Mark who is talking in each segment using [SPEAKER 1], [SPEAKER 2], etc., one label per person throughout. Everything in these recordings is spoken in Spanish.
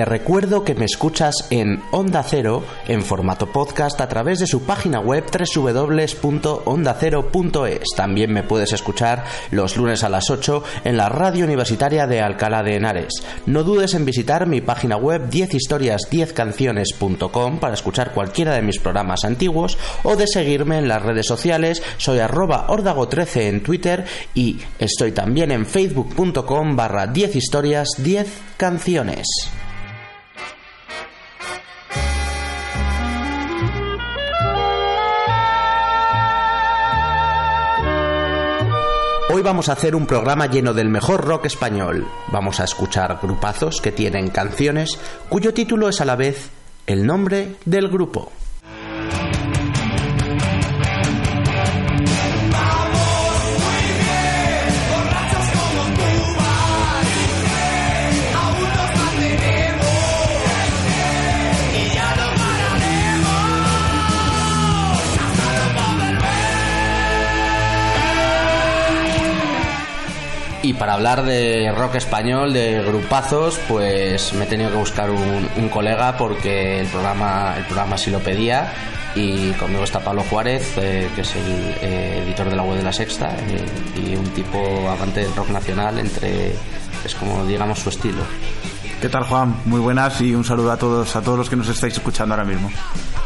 [SPEAKER 1] Te recuerdo que me escuchas en Onda Cero en formato podcast a través de su página web www.ondacero.es. También me puedes escuchar los lunes a las 8 en la radio universitaria de Alcalá de Henares. No dudes en visitar mi página web 10historias10canciones.com para escuchar cualquiera de mis programas antiguos o de seguirme en las redes sociales. Soy arroba ordago13 en Twitter y estoy también en facebook.com barra 10 historias 10 canciones. Hoy vamos a hacer un programa lleno del mejor rock español. Vamos a escuchar grupazos que tienen canciones cuyo título es a la vez el nombre del grupo. Para hablar de rock español, de grupazos, pues me he tenido que buscar un, un colega porque el programa, el programa sí lo pedía. Y conmigo está Pablo Juárez, eh, que es el eh, editor de la web de La Sexta, eh, y un tipo amante del rock nacional, entre es como digamos su estilo.
[SPEAKER 2] ¿Qué tal Juan? Muy buenas y un saludo a todos, a todos los que nos estáis escuchando ahora mismo.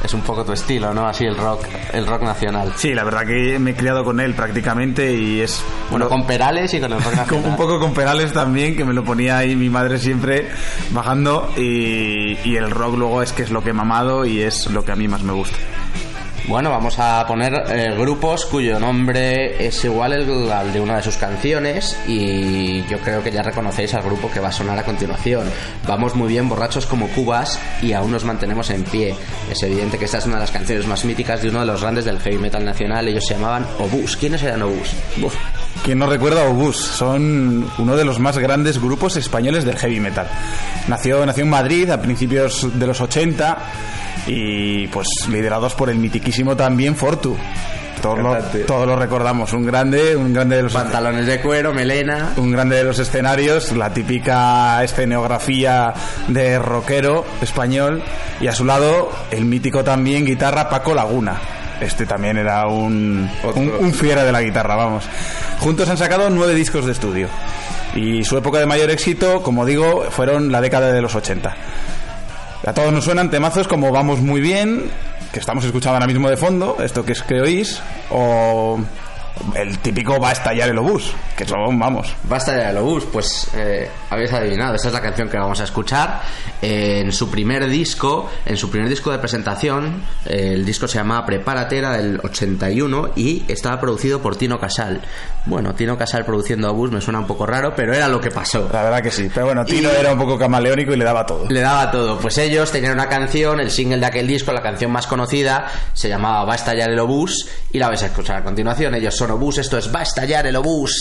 [SPEAKER 1] Es un poco tu estilo, ¿no? Así el rock, el rock nacional.
[SPEAKER 2] Sí, la verdad que me he criado con él prácticamente y es...
[SPEAKER 1] Bueno, con Perales y con el rock nacional.
[SPEAKER 2] un poco con Perales también, que me lo ponía ahí mi madre siempre bajando y, y el rock luego es que es lo que he mamado y es lo que a mí más me gusta.
[SPEAKER 1] Bueno, vamos a poner eh, grupos cuyo nombre es igual al de una de sus canciones y yo creo que ya reconocéis al grupo que va a sonar a continuación. Vamos muy bien borrachos como cubas y aún nos mantenemos en pie. Es evidente que esta es una de las canciones más míticas de uno de los grandes del heavy metal nacional. Ellos se llamaban Obús. ¿Quiénes eran Obús?
[SPEAKER 2] Uf. ¿Quién no recuerda a Obús? Son uno de los más grandes grupos españoles del heavy metal. Nació, nació en Madrid a principios de los 80 y pues liderados por el mitiquísimo también Fortu. Todos lo, todos lo recordamos, un grande, un grande de los
[SPEAKER 1] pantalones de cuero, melena,
[SPEAKER 2] un grande de los escenarios, la típica escenografía de rockero español y a su lado el mítico también guitarra Paco Laguna. Este también era un, un, un fiera de la guitarra, vamos. Juntos han sacado nueve discos de estudio y su época de mayor éxito, como digo, fueron la década de los 80. A todos nos suenan temazos como Vamos muy bien, que estamos escuchando ahora mismo de fondo, esto que es que oís, o el típico Va a estallar el obús, que son, vamos.
[SPEAKER 1] Va a estallar el obús, pues eh, habéis adivinado, esa es la canción que vamos a escuchar. Eh, en su primer disco, en su primer disco de presentación, eh, el disco se llamaba Prepárate, era del 81 y estaba producido por Tino Casal. Bueno, Tino Casal produciendo obús me suena un poco raro, pero era lo que pasó.
[SPEAKER 2] La verdad que sí, pero bueno, Tino y era un poco camaleónico y le daba todo.
[SPEAKER 1] Le daba todo, pues ellos tenían una canción, el single de aquel disco, la canción más conocida, se llamaba Va a estallar el obús y la vais a escuchar a continuación. Ellos son esto es Va a estallar el obús.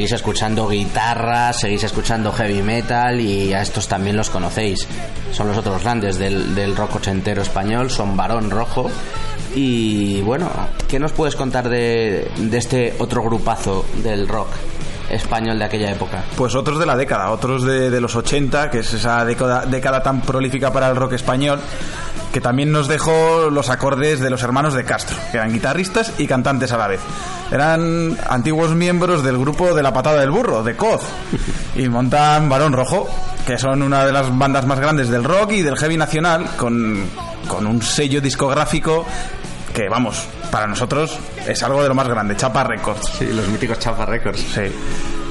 [SPEAKER 1] Seguís escuchando guitarra, seguís escuchando heavy metal y a estos también los conocéis. Son los otros grandes del, del rock ochentero español, son Barón Rojo. Y bueno, ¿qué nos puedes contar de, de este otro grupazo del rock? español de aquella época?
[SPEAKER 2] Pues otros de la década, otros de, los 80, que es esa década tan prolífica para el rock español, que también nos dejó los acordes de los hermanos de Castro, que eran guitarristas y cantantes a la vez. Eran antiguos miembros del grupo de la patada del burro, de Coz, y montan Barón Rojo, que son una de las bandas más grandes del rock y del heavy nacional, con, con un sello discográfico que, vamos, para nosotros es algo de lo más grande, Chapa Records.
[SPEAKER 1] Sí, los míticos Chapa Records.
[SPEAKER 2] Sí.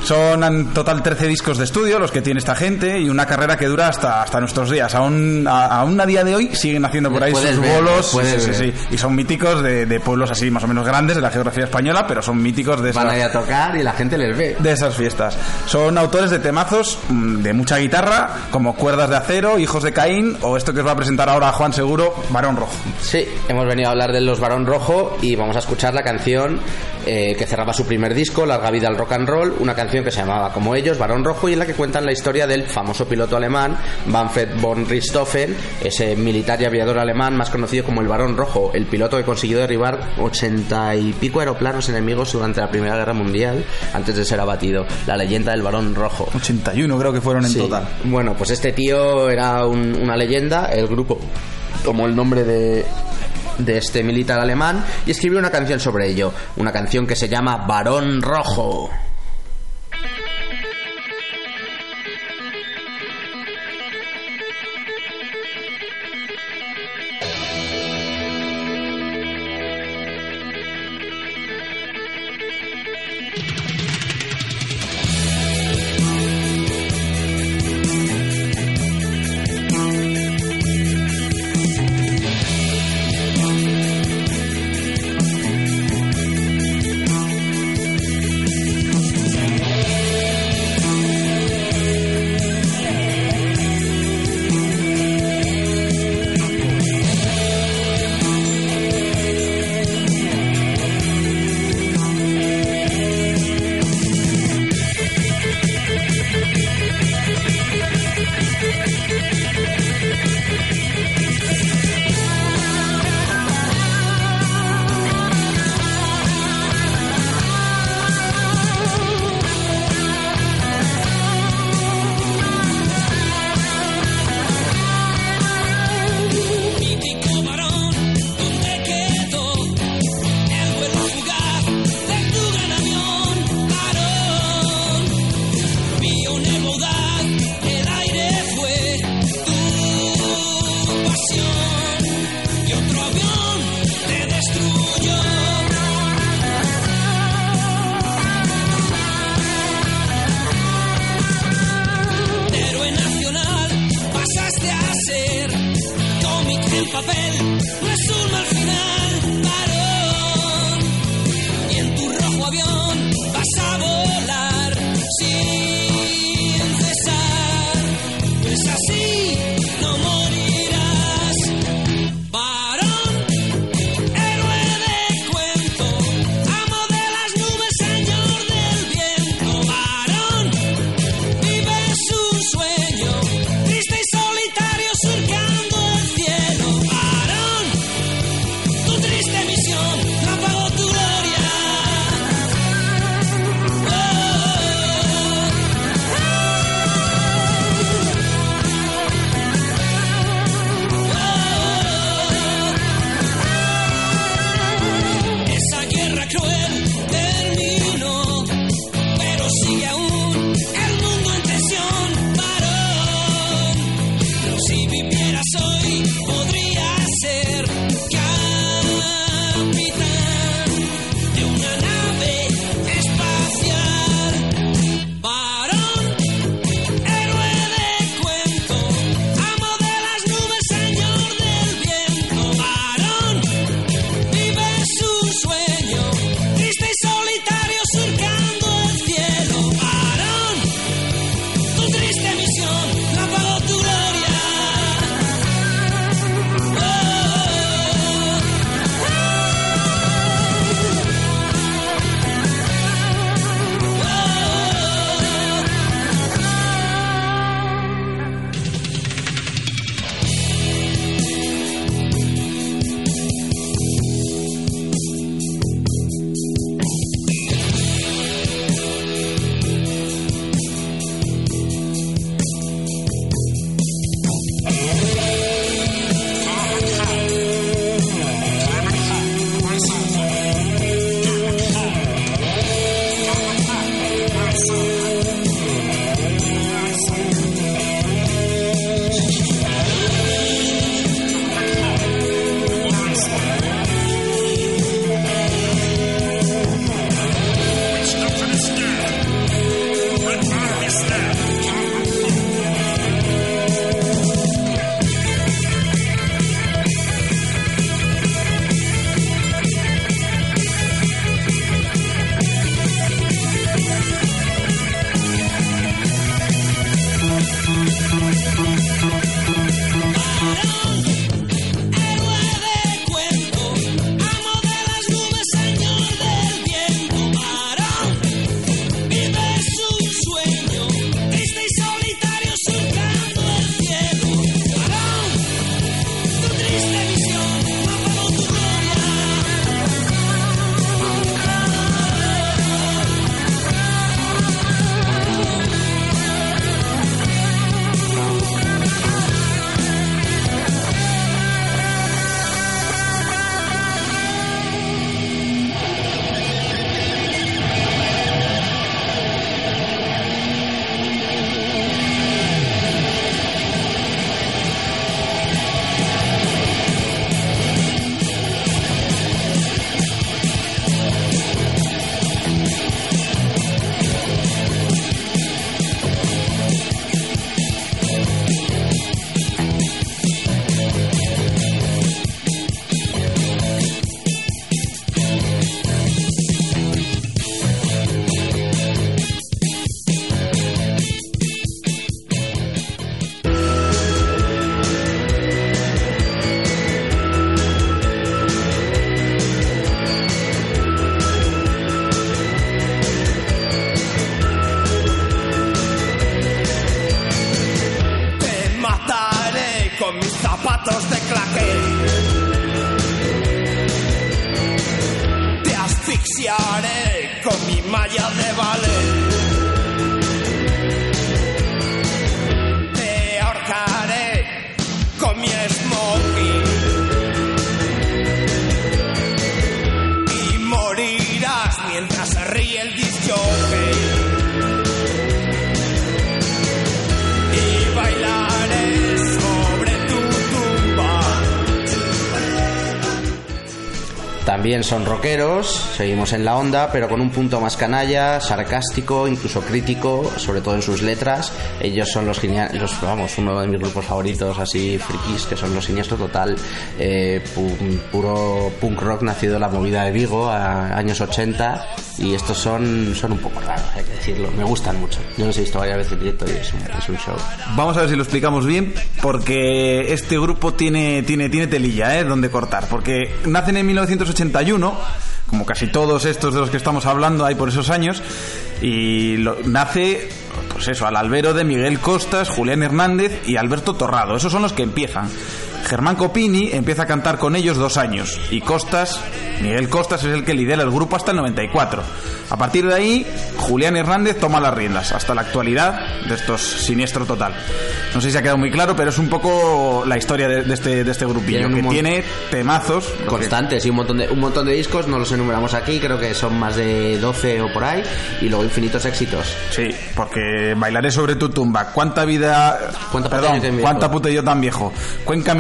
[SPEAKER 2] Son en total 13 discos de estudio los que tiene esta gente y una carrera que dura hasta, hasta nuestros días. Aún a, aún a día de hoy siguen haciendo por ahí sus
[SPEAKER 1] ver,
[SPEAKER 2] bolos.
[SPEAKER 1] puedes
[SPEAKER 2] sí, sí,
[SPEAKER 1] ver.
[SPEAKER 2] sí. Y son míticos de, de pueblos así más o menos grandes de la geografía española, pero son míticos de
[SPEAKER 1] Van
[SPEAKER 2] esas,
[SPEAKER 1] ahí a tocar y la gente les ve.
[SPEAKER 2] de esas fiestas. Son autores de temazos mm, de mucha guitarra, como Cuerdas de Acero, Hijos de Caín o esto que os va a presentar ahora Juan Seguro, Barón Rojo.
[SPEAKER 1] Sí, hemos venido a hablar de los Barón Rojo y vamos a escuchar la canción eh, que cerraba su primer disco, Larga Vida al Rock and Roll, una canción que se llamaba como ellos, Barón Rojo, y en la que cuentan la historia del famoso piloto alemán, Manfred von Richthofen, ese militar y aviador alemán más conocido como el Barón Rojo, el piloto que consiguió derribar ochenta y pico aeroplanos enemigos durante la Primera Guerra Mundial antes de ser abatido. La leyenda del Barón Rojo.
[SPEAKER 2] 81 creo que fueron en
[SPEAKER 1] Sí.
[SPEAKER 2] total.
[SPEAKER 1] Bueno, pues este tío era un- una leyenda, el grupo tomó el nombre de de este militar alemán y escribió una canción sobre ello, una canción que se llama Barón Rojo.
[SPEAKER 3] También son rockeros, seguimos en la onda, pero con un punto más canalla, sarcástico, incluso crítico, sobre todo en sus letras. Ellos son los geniales, los, vamos, uno de mis grupos favoritos, así frikis, que son los Siniestro Total, eh, pu- puro punk rock nacido en la movida de Vigo, a años 80, y estos son, son un poco raros, hay que decirlo. Me gustan mucho. Yo los he visto varias veces en directo y es un, es un show.
[SPEAKER 2] Vamos a ver si lo explicamos bien, porque este grupo tiene, tiene, tiene telilla, ¿eh? Donde cortar. Porque nacen en 1981, como casi todos estos de los que estamos hablando hay por esos años, y lo- nace, pues eso, al albero de Miguel Costas, Julián Hernández y Alberto Torrado. Esos son los que empiezan. Germán Copini empieza a cantar con ellos dos años, y Costas, Miguel Costas es el que lidera el grupo hasta el 94. A partir de ahí, Julián Hernández toma las riendas hasta la actualidad de estos siniestro total. No sé si ha quedado muy claro, pero es un poco la historia de, de este, de este grupillo, que
[SPEAKER 3] mon-
[SPEAKER 2] tiene temazos.
[SPEAKER 3] constantes y un montón de un montón de discos no los enumeramos aquí creo que son más de 12 o por ahí y luego infinitos éxitos
[SPEAKER 2] Sí, porque bailaré sobre tu tumba. ¿Cuánta vida...
[SPEAKER 3] ¿Cuánta
[SPEAKER 2] perdón? ¿cuánta puta yo tan viejo? Cuenca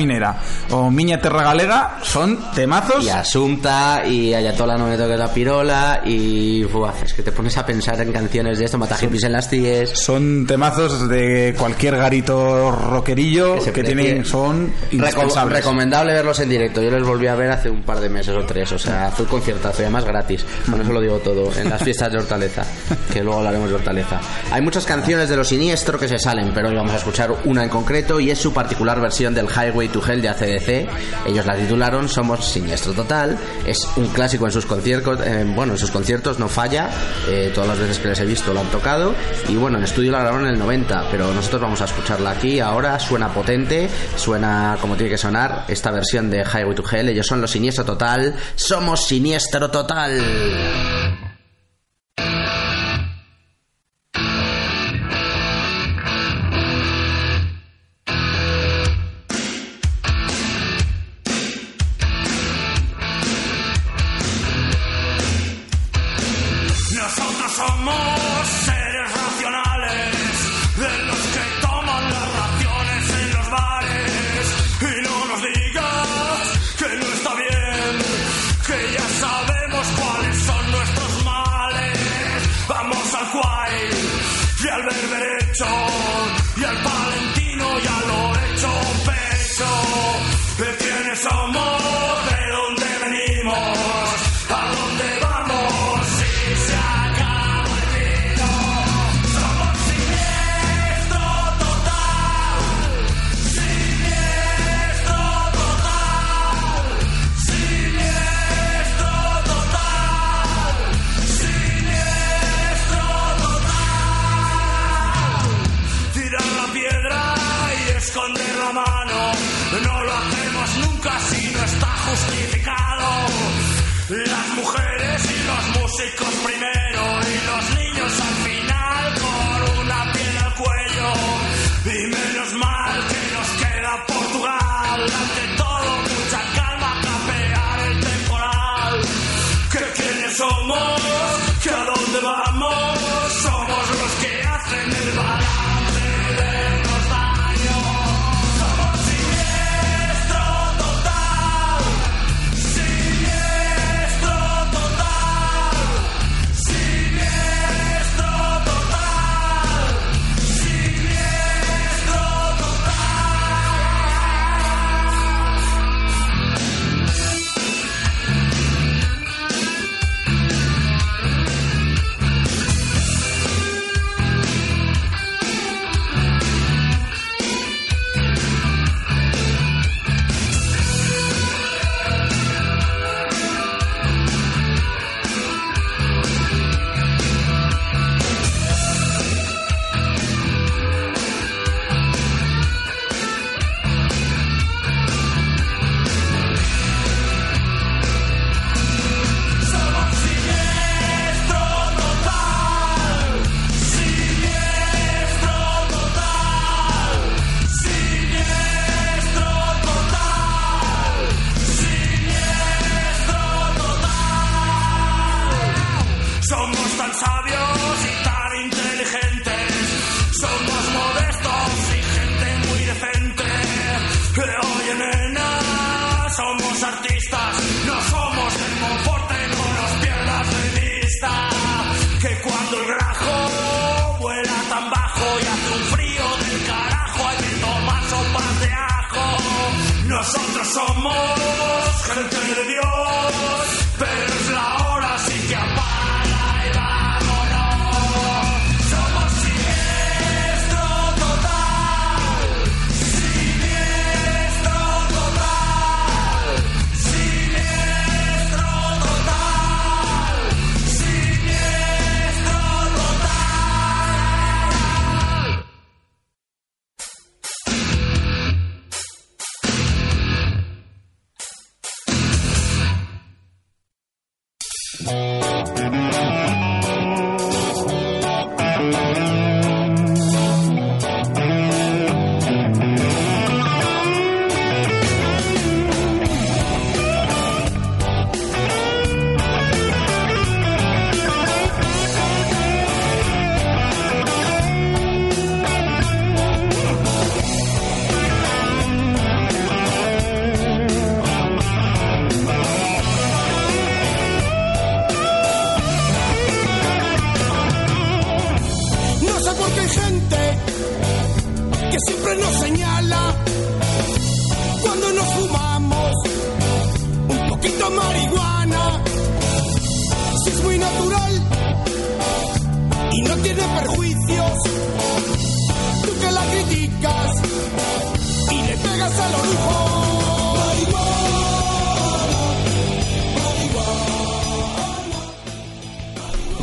[SPEAKER 2] O Miña Terra Galega son temazos.
[SPEAKER 3] y Asunta y Ayatola no me toques la pirola y buah, es que te pones a pensar en canciones de esto Mata hippies en las tíes
[SPEAKER 2] Son temazos de cualquier garito rockerillo que,
[SPEAKER 3] precie.
[SPEAKER 2] tienen, son
[SPEAKER 3] Reco-
[SPEAKER 2] indispensables.
[SPEAKER 3] recomendable verlos en directo. Yo les volví a ver hace un par de meses o tres. O sea, fue un conciertazo y además gratis. Con eso lo digo todo. En las fiestas de Hortaleza. Que luego hablaremos de Hortaleza. Hay muchas canciones de lo siniestro que se salen, pero hoy vamos a escuchar una en concreto y es su particular versión del Highway to Hell de ACDC. Ellos la titularon Somos Siniestro Total. Es un clásico en sus conciertos. bueno, en sus conciertos no falla. Eh, todas las veces que les he visto lo han tocado. Y bueno, en estudio la grabaron en el 90, pero nosotros vamos a escucarla aquí. Ahora suena potente, suena como tiene que sonar esta versión de Highway to Hell. Ellos son los Siniestro Total. Somos Siniestro Total.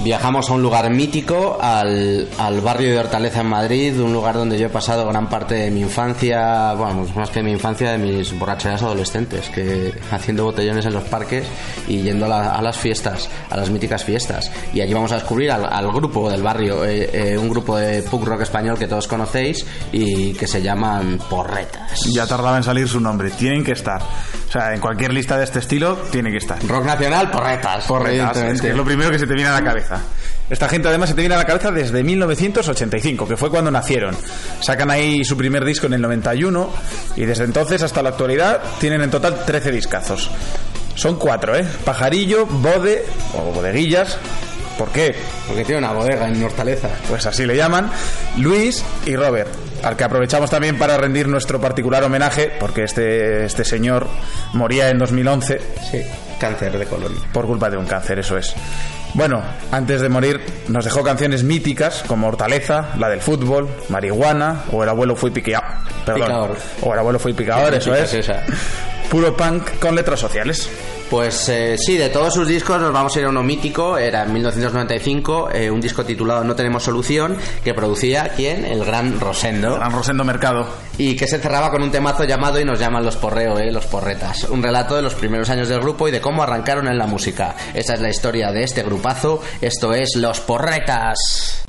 [SPEAKER 1] Viajamos a un lugar mítico, al, al barrio de Hortaleza en Madrid, un lugar donde yo he pasado gran parte de mi infancia, bueno, pues más que mi infancia, de mis borracheras adolescentes, que haciendo botellones en los parques y yendo a, la- a las fiestas, a las míticas fiestas. Y allí vamos a descubrir al, al grupo del barrio, eh, eh, un grupo de punk rock español que todos conocéis y que se llaman Porretas.
[SPEAKER 2] Ya tardaba en salir su nombre. Tienen que estar. O sea, en cualquier lista de este estilo, tiene que estar.
[SPEAKER 1] Rock nacional, Porretas.
[SPEAKER 2] Porretas, es que es lo primero que se te viene a la cabeza. Esta gente además se te viene a la cabeza desde 1985, que fue cuando nacieron. Sacan ahí su primer disco en el 91 y desde entonces hasta la actualidad tienen en total 13 discazos. Son cuatro, ¿eh? Pajarillo, Bode o Bodeguillas. ¿Por qué?
[SPEAKER 1] Porque tiene una bodega en Hortaleza.
[SPEAKER 2] Pues así le llaman, Luis y Robert, al que aprovechamos también para rendir nuestro particular homenaje, porque este, este señor moría en 2011
[SPEAKER 1] Sí, cáncer de colon.
[SPEAKER 2] por culpa de un cáncer, eso es. Bueno, antes de morir nos dejó canciones míticas como Hortaleza, la del fútbol, Marihuana o El abuelo fue piqueado. Perdón.
[SPEAKER 1] Picador.
[SPEAKER 2] O El abuelo fue picador, eso es
[SPEAKER 1] esa.
[SPEAKER 2] Puro punk con letras sociales.
[SPEAKER 1] Pues eh, sí, de todos sus discos nos vamos a ir a uno mítico, era en 1995, eh, un disco titulado No tenemos solución, que producía, ¿quién? El gran Rosendo.
[SPEAKER 2] Gran Rosendo Mercado.
[SPEAKER 1] Y que se cerraba con un temazo llamado Y nos llaman los porreo, eh, los porretas. Un relato de los primeros años del grupo y de cómo arrancaron en la música. Esa es la historia de este grupazo, esto es Los Porretas.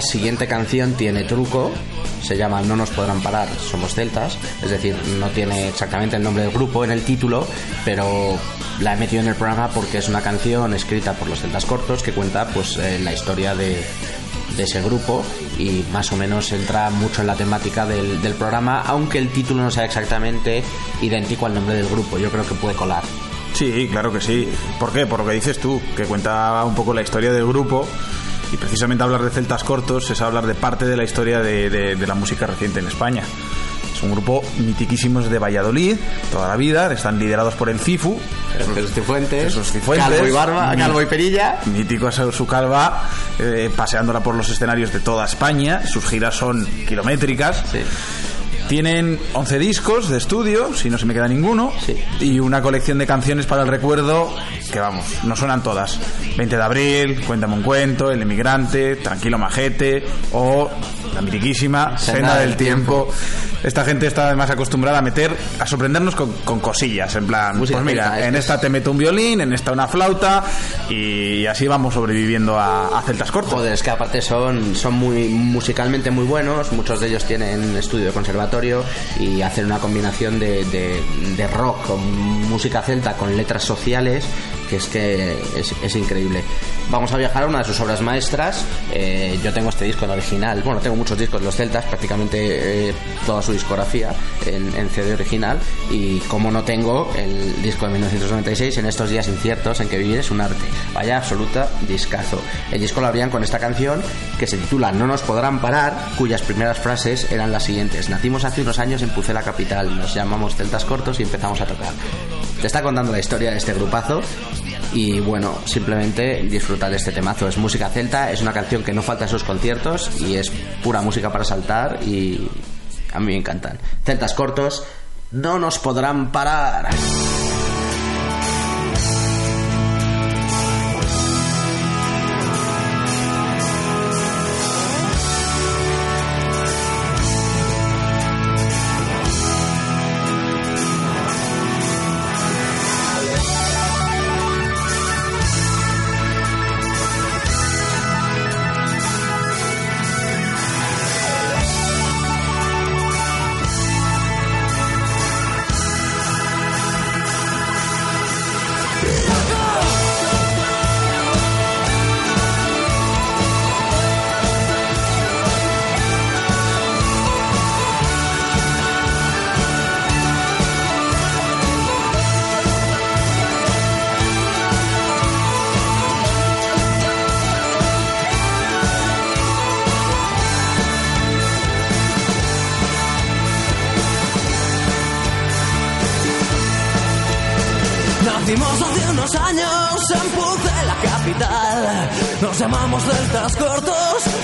[SPEAKER 4] Esta
[SPEAKER 1] siguiente canción tiene truco, se llama No nos podrán parar, somos celtas, es decir, no tiene exactamente el nombre del grupo en el título, pero la he metido en el programa porque es una canción escrita por los celtas cortos que cuenta pues eh, la historia de, de ese grupo y más o menos entra mucho en la temática del, del programa, aunque el título no sea exactamente idéntico al nombre del grupo, yo creo que puede colar.
[SPEAKER 2] Sí, claro que sí. ¿Por qué? Por lo que dices tú, que cuenta un poco la historia del grupo. Y precisamente hablar de celtas cortos es hablar de parte de la historia de, de- de la música reciente en España. Es un grupo mitiquísimos de Valladolid, toda la vida, están liderados por el CIFU,
[SPEAKER 1] Jesús Cifuentes,
[SPEAKER 2] Jesús Cifuentes,
[SPEAKER 1] Calvo y Barba, Calvo y Perilla.
[SPEAKER 2] mítico es su calva, eh, paseándola por los escenarios de toda España. Sus giras son kilométricas.
[SPEAKER 1] Sí.
[SPEAKER 2] Tienen 11 discos de estudio, si no se me queda ninguno,
[SPEAKER 1] Sí.
[SPEAKER 2] y una colección de canciones para el recuerdo que vamos, no suenan todas. 20 de abril, Cuéntame un cuento, El emigrante, Tranquilo majete o la mitiquísima Senda del tiempo. Esta gente está además acostumbrada a meter, a sorprendernos con, con cosillas, en plan,
[SPEAKER 1] Música
[SPEAKER 2] pues mira,
[SPEAKER 1] celta,
[SPEAKER 2] en
[SPEAKER 1] es-
[SPEAKER 2] esta te meto un violín, en esta una flauta y así vamos sobreviviendo a, a celtas cortos.
[SPEAKER 1] Joder, es que aparte son, son muy musicalmente muy buenos, muchos de ellos tienen estudio de conservatorio y hacen una combinación de, de- de rock con música celta con letras sociales que es que es, es increíble. Vamos a viajar a una de sus obras maestras. Eh, yo tengo este disco en original, bueno, tengo muchos discos los celtas, prácticamente eh, toda su discografía en, en CD original y como no tengo el disco de 1996 en estos días inciertos en que vivir es un arte. Vaya absoluta discazo. El disco lo abrían con esta canción que se titula No nos podrán parar, cuyas primeras frases eran las siguientes. Nacimos hace unos años en Pucela Capital, nos llamamos Celtas Cortos y empezamos a tocar. Te está contando la historia de este grupazo y bueno, simplemente disfrutar de este temazo. Es música celta, es una canción que no falta en sus conciertos y es pura música para saltar y a mí me encantan. Celtas cortos, no nos podrán parar.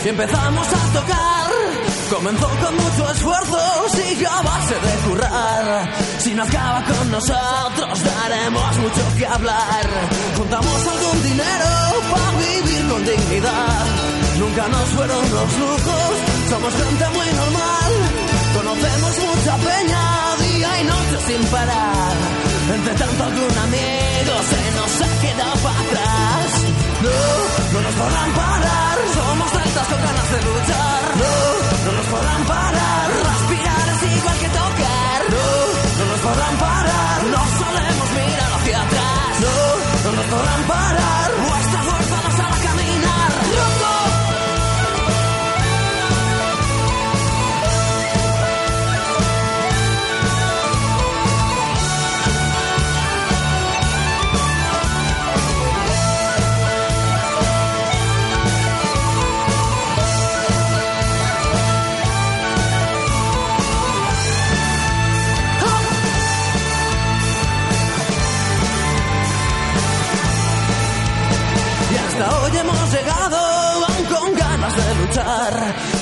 [SPEAKER 5] Y empezamos a tocar. Comenzó con mucho esfuerzo, siguió a base de currar. Si no acaba con nosotros, daremos mucho que hablar. Juntamos algún dinero para vivir con dignidad. Nunca nos fueron los lujos, somos gente muy normal. Conocemos mucha peña, día y noche sin parar. Entre tanto algún amigo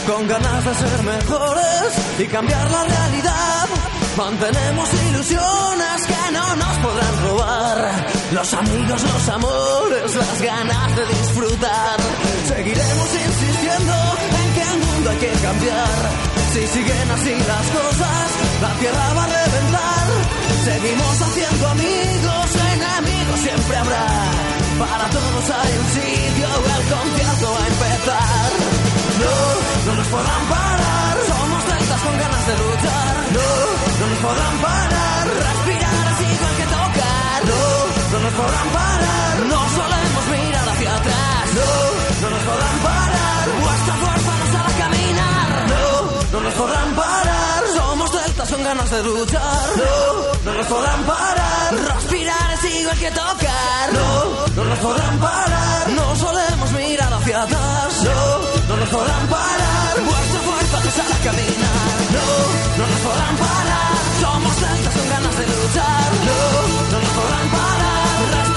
[SPEAKER 5] con ganas de ser mejores y cambiar la realidad. Mantenemos ilusiones que no nos podrán robar. Los amigos, los amores, las ganas de disfrutar. Seguiremos insistiendo en que el mundo hay que cambiar. Si siguen así las cosas, la tierra va a reventar. Seguimos haciendo amigos, enemigos siempre habrá. Para todos hay un sitio, el concierto va a empezar. No, nos podrán parar. Somos celtas con ganas de luchar. No, no nos podrán parar. Respirar es igual que tocar. No, no nos podrán parar. No solemos mirar hacia atrás. No, no nos podrán parar. Vuestra fuerza nos hará caminar. No, no nos podrán parar. Celtas con ganas de luchar. No, no nos podrán parar. Respirar es igual que tocar. No, no nos podrán parar. No solemos mirar hacia atrás. No, no nos podrán parar. Vuestra fuerza hará caminar. No, no nos podrán parar. Somos celtas con ganas de luchar. No, no nos podrán parar.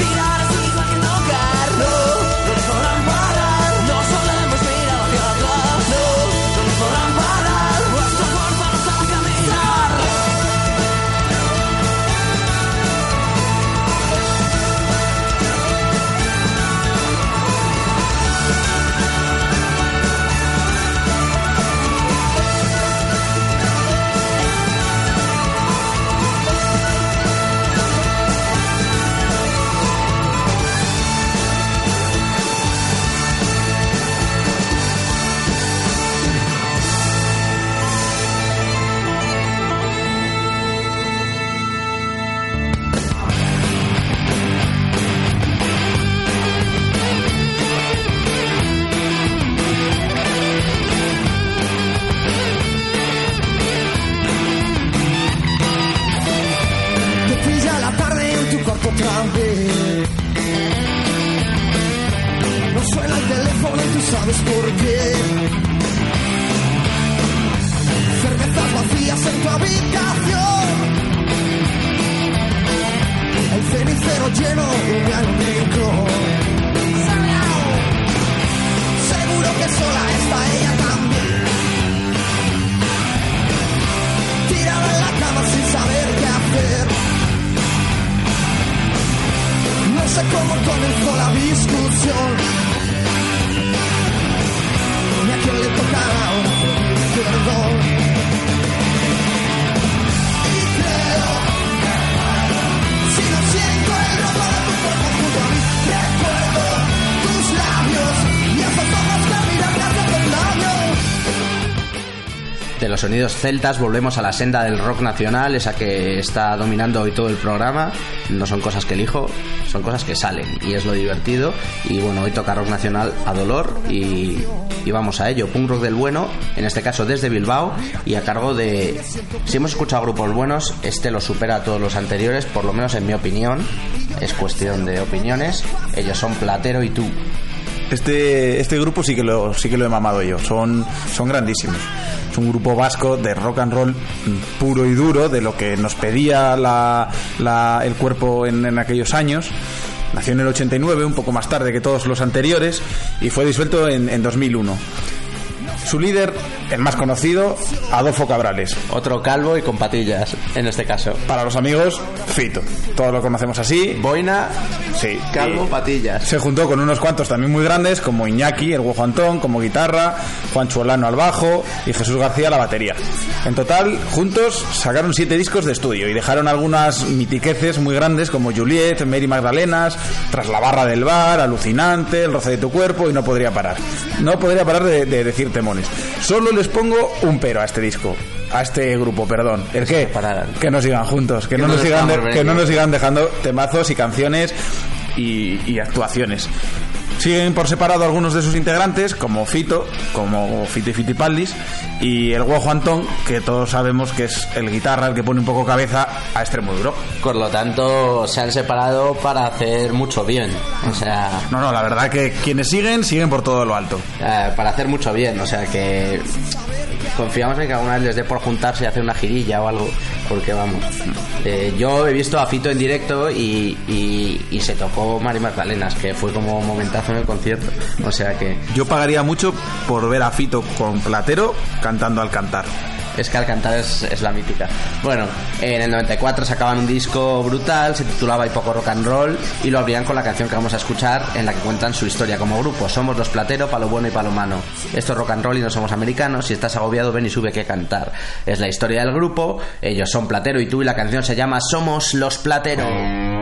[SPEAKER 1] Sonidos celtas volvemos a la senda del rock nacional, esa que está dominando hoy todo el programa. No son cosas que elijo, son cosas que salen y es lo divertido. Y bueno, hoy toca rock nacional a dolor y, y vamos a ello. Punk rock del bueno, en este caso desde Bilbao y a cargo de... Si hemos escuchado grupos buenos, este lo supera a todos los anteriores, por lo menos en mi opinión. Es cuestión de opiniones. Ellos son Platero y tú.
[SPEAKER 2] Este, este grupo sí que lo sí que lo he mamado yo. Son, son grandísimos. Un grupo vasco de rock and roll puro y duro, de lo que nos pedía la, la- el cuerpo en, en aquellos años. Nació en el 89, un poco más tarde que todos los anteriores, y fue disuelto en, en 2001. Su líder, el más conocido, Adolfo Cabrales.
[SPEAKER 1] Otro calvo y con patillas, en este caso.
[SPEAKER 2] Para los amigos, Fito. Todos lo conocemos así.
[SPEAKER 1] Boina,
[SPEAKER 2] Sí.
[SPEAKER 1] calvo,
[SPEAKER 2] Y-
[SPEAKER 1] patillas.
[SPEAKER 2] se juntó con unos cuantos también muy grandes, como Iñaki, el Guajo Antón, como guitarra, Juan Chuolano al bajo y Jesús García a la batería. En total, juntos sacaron siete discos de estudio y dejaron algunas mitiqueces muy grandes como Juliet, Mary Magdalenas, Tras la barra del bar, Alucinante, El roce de tu cuerpo y No podría parar. No podría parar de, de decir temones. Solo les pongo un pero a este disco. A este grupo, perdón. ¿El qué? Que no sigan juntos, que, no,
[SPEAKER 1] no
[SPEAKER 2] nos
[SPEAKER 1] nos
[SPEAKER 2] sigan, de- que no nos sigan dejando temazos y canciones y, y actuaciones. Siguen por separado algunos de sus integrantes, como Fito, como Fito y Fitipaldis, y el Guajo Antón, que todos sabemos que es el guitarra, el que pone un poco cabeza a extremo duro.
[SPEAKER 1] Por lo tanto, se han separado para hacer mucho bien. O sea,
[SPEAKER 2] No, no, la verdad que quienes siguen, siguen por todo lo alto.
[SPEAKER 1] eh, para hacer mucho bien. O sea que confiamos en que alguna vez les dé por juntarse y hacer una girilla o algo. Porque vamos, eh, yo he visto a Fito en directo y, se tocó Mari Magdalenas, que fue como un momentazo en el concierto. O sea que
[SPEAKER 2] Yo pagaría mucho por ver a Fito con Platero cantando al cantar.
[SPEAKER 1] Es que al cantar es, es la mítica. Bueno, en el 94 sacaban un disco brutal, se titulaba Y poco rock and roll, y lo abrían con la canción que vamos a escuchar, en la que cuentan su historia como grupo. Somos los Platero, palo bueno y palo mano. Esto es rock and roll y no somos americanos. Si estás agobiado, ven y sube que cantar. Es la historia del grupo, ellos son Platero y tú, y la canción se llama Somos los Platero.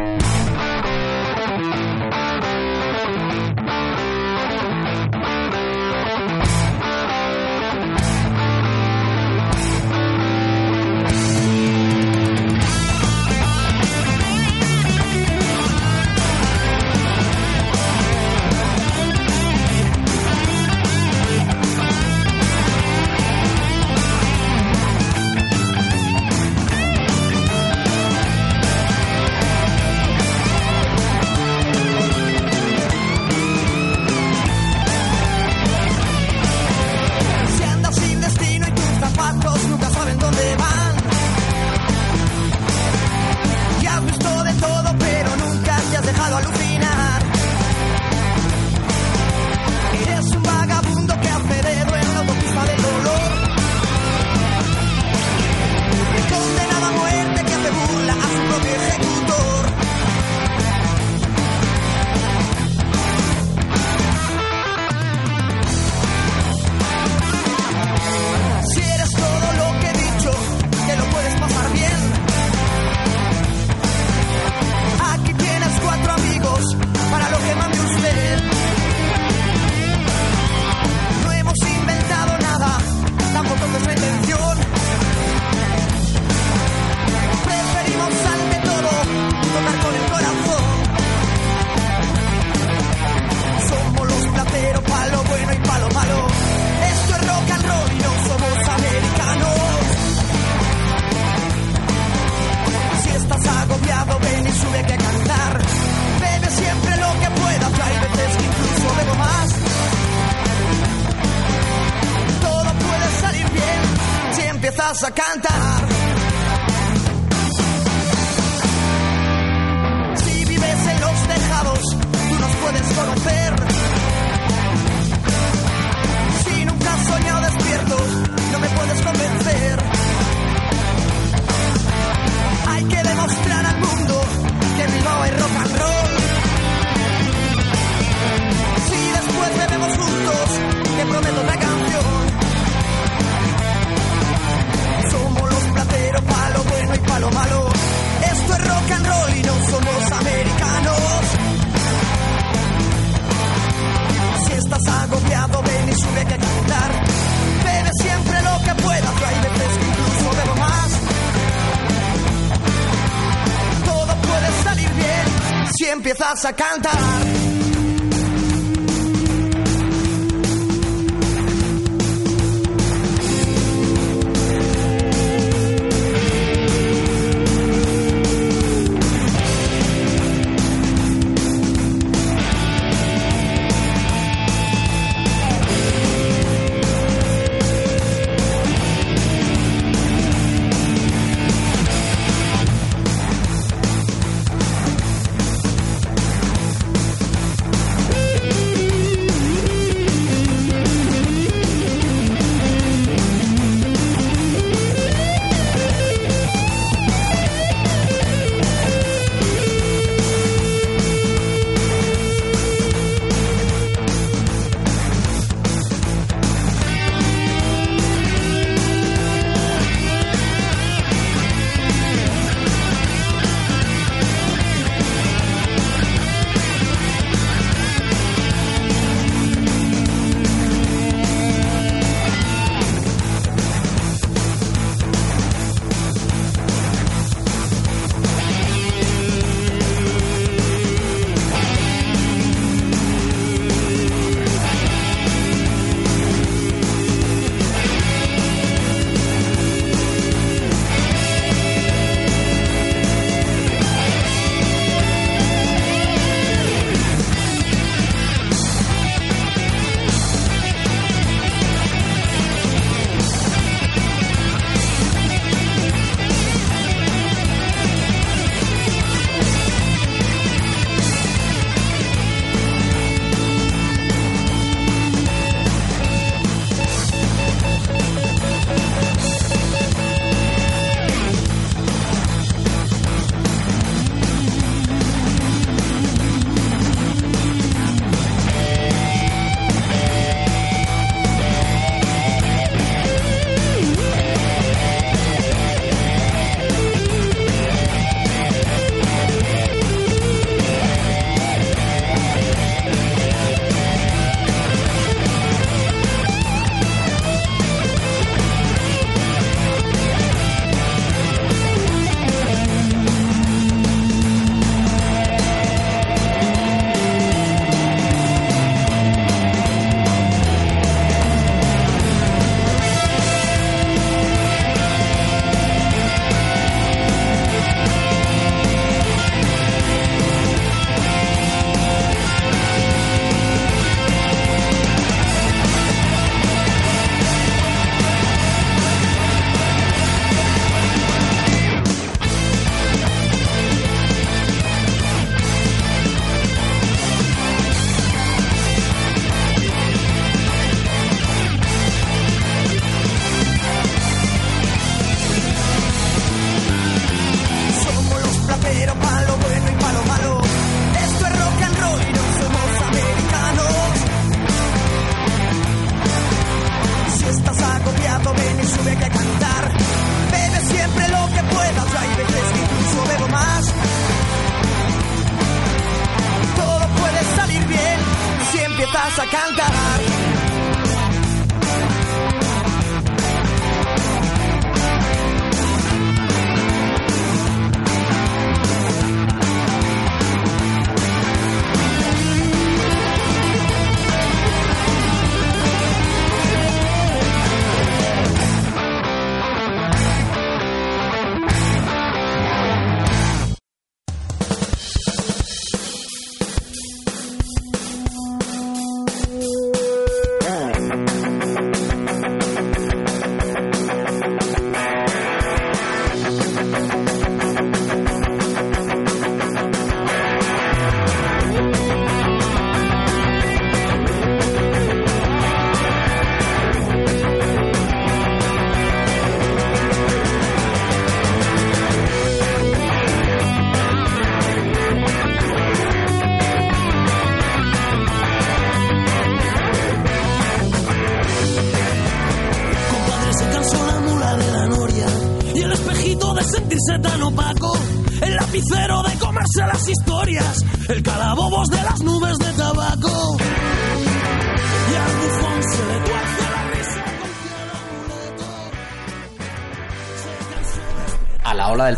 [SPEAKER 6] Si empiezas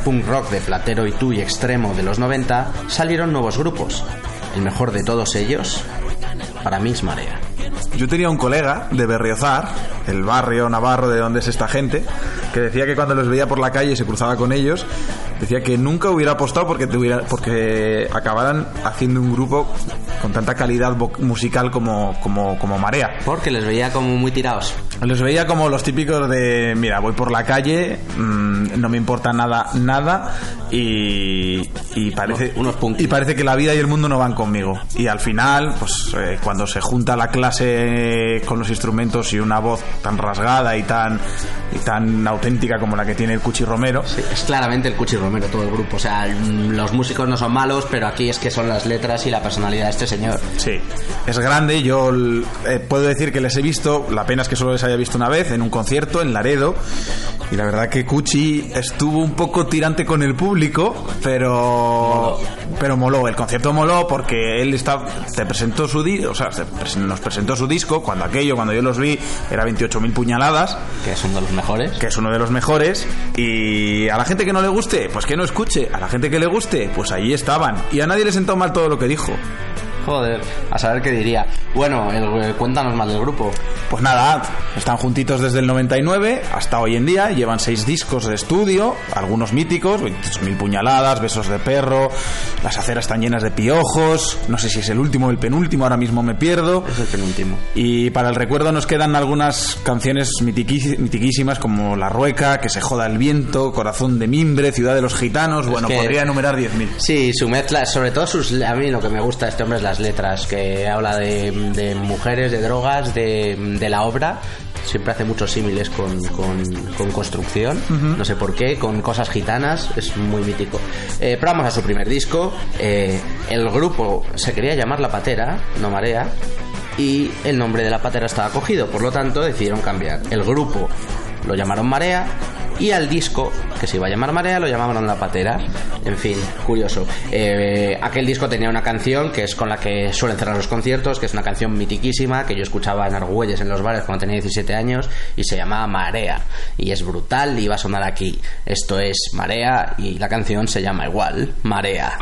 [SPEAKER 1] punk rock de Platero y tú y extremo de los 90 salieron nuevos grupos. El mejor de todos ellos, para mí es Marea.
[SPEAKER 2] Yo tenía un colega de Berriozar, el barrio navarro de donde es esta gente, que decía que cuando los veía por la calle y se cruzaba con ellos, decía que nunca hubiera apostado porque, tuviera, porque acabaran haciendo un grupo con tanta calidad musical como, como, como Marea.
[SPEAKER 1] Porque les veía como muy tirados.
[SPEAKER 2] Los veía como los típicos de, mira, voy por la calle, mm, no me importa nada, nada, y, y parece
[SPEAKER 1] Unos punkis.
[SPEAKER 2] y parece que la vida y el mundo no van conmigo. Y al final, pues eh, cuando se junta la clase con los instrumentos y una voz tan rasgada y tan y tan auténtica como la que tiene el Cuchi Romero,
[SPEAKER 1] Sí, es claramente el Cuchi Romero todo el grupo. O sea, los músicos no son malos, pero aquí es que son las letras y la personalidad de este señor.
[SPEAKER 2] Sí, es grande. Yo eh, puedo decir que les he visto, la pena es que solo les haya visto una vez, en un concierto en Laredo. Y la verdad que Cuchi estuvo un poco tirante con el público, pero pero moló. El concierto moló porque él está, te presentó su di- o sea, nos presentó su disco cuando aquello, cuando yo los vi, era 28.000 puñaladas
[SPEAKER 1] Que es uno de los mejores.
[SPEAKER 2] Que es uno de los mejores. Y a la gente que no le guste, pues que no escuche. A la gente que le guste, pues ahí estaban. Y a nadie le sentó mal todo lo que dijo.
[SPEAKER 1] Joder, a saber qué diría. Bueno, el- cuéntanos más del grupo.
[SPEAKER 2] Pues nada, están juntitos desde el 99 hasta hoy en día, llevan seis discos de estudio, algunos míticos, 28.000 puñaladas, besos de perro, las aceras están llenas de piojos, no sé si es el último o el penúltimo, ahora mismo me pierdo.
[SPEAKER 1] Es el penúltimo.
[SPEAKER 2] Y para el recuerdo nos quedan algunas canciones mitiquís- mitiquísimas como La Rueca, Que se joda el viento, Corazón de Mimbre, Ciudad de los Gitanos, bueno,
[SPEAKER 1] que-
[SPEAKER 2] podría enumerar 10.000.
[SPEAKER 1] Sí, su mezcla, sobre todo sus, a mí lo que me gusta de este hombre es las letras, que habla de, de mujeres, de drogas, de, de la obra. Siempre hace muchos símiles con, con- con construcción, no sé por qué, con cosas gitanas, es muy mítico. Eh, pero vamos a su primer disco. eh, el grupo se quería llamar La Patera, no Marea, y el nombre de La Patera estaba cogido, por lo tanto decidieron cambiar. El grupo lo llamaron Marea y al disco, que se iba a llamar Marea, lo llamaron La Patera. En fin, curioso. Eh, aquel disco tenía una canción que es con la que suelen cerrar los conciertos, que es una canción mitiquísima que yo escuchaba en Argüelles en los bares cuando tenía 17 años y se llamaba Marea. Y es brutal y va a sonar aquí. Esto es Marea y la canción se llama igual, Marea.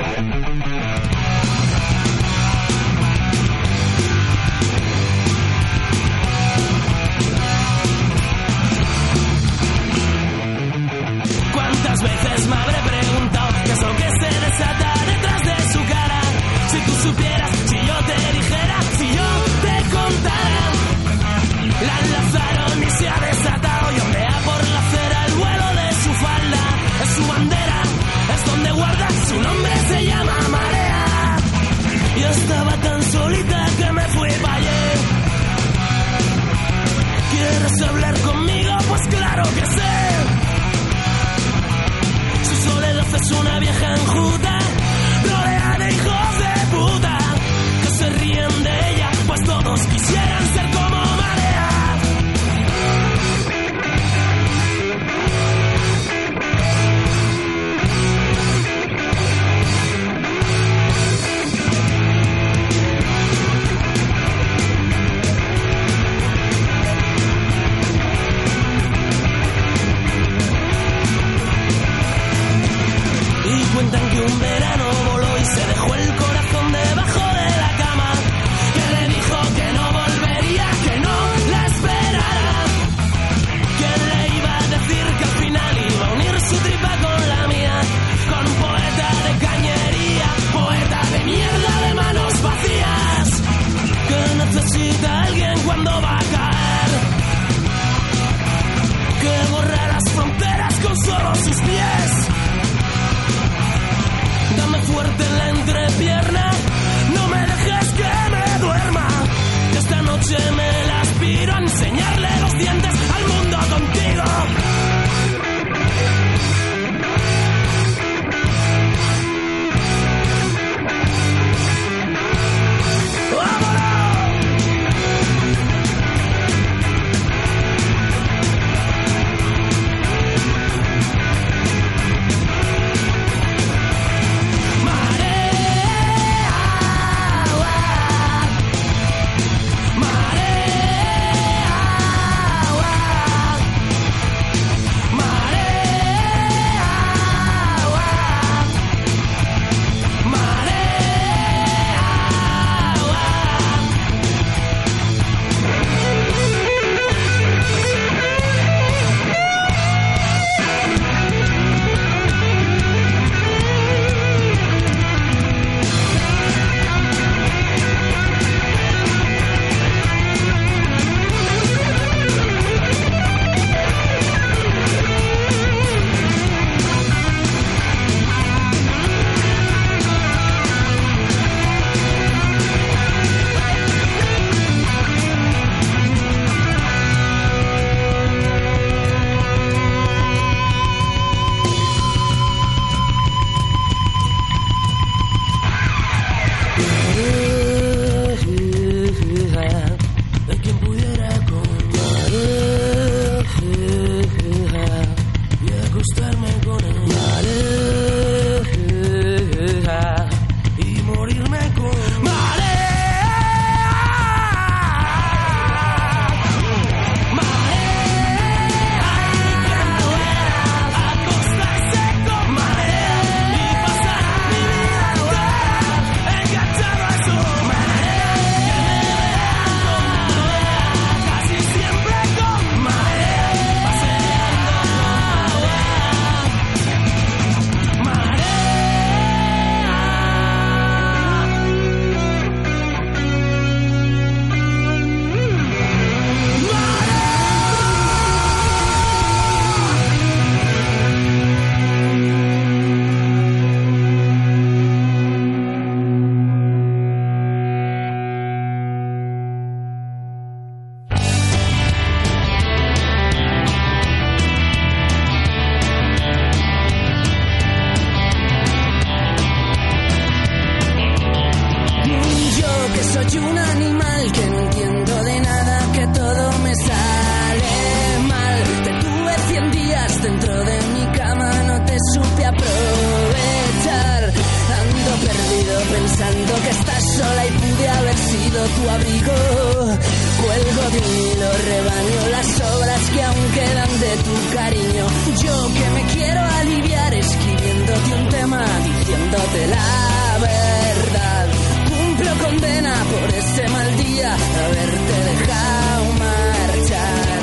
[SPEAKER 4] Yo que me
[SPEAKER 5] quiero aliviar escribiéndote un tema, diciéndote la verdad. Cumplo condena por ese mal día, haberte dejado marchar.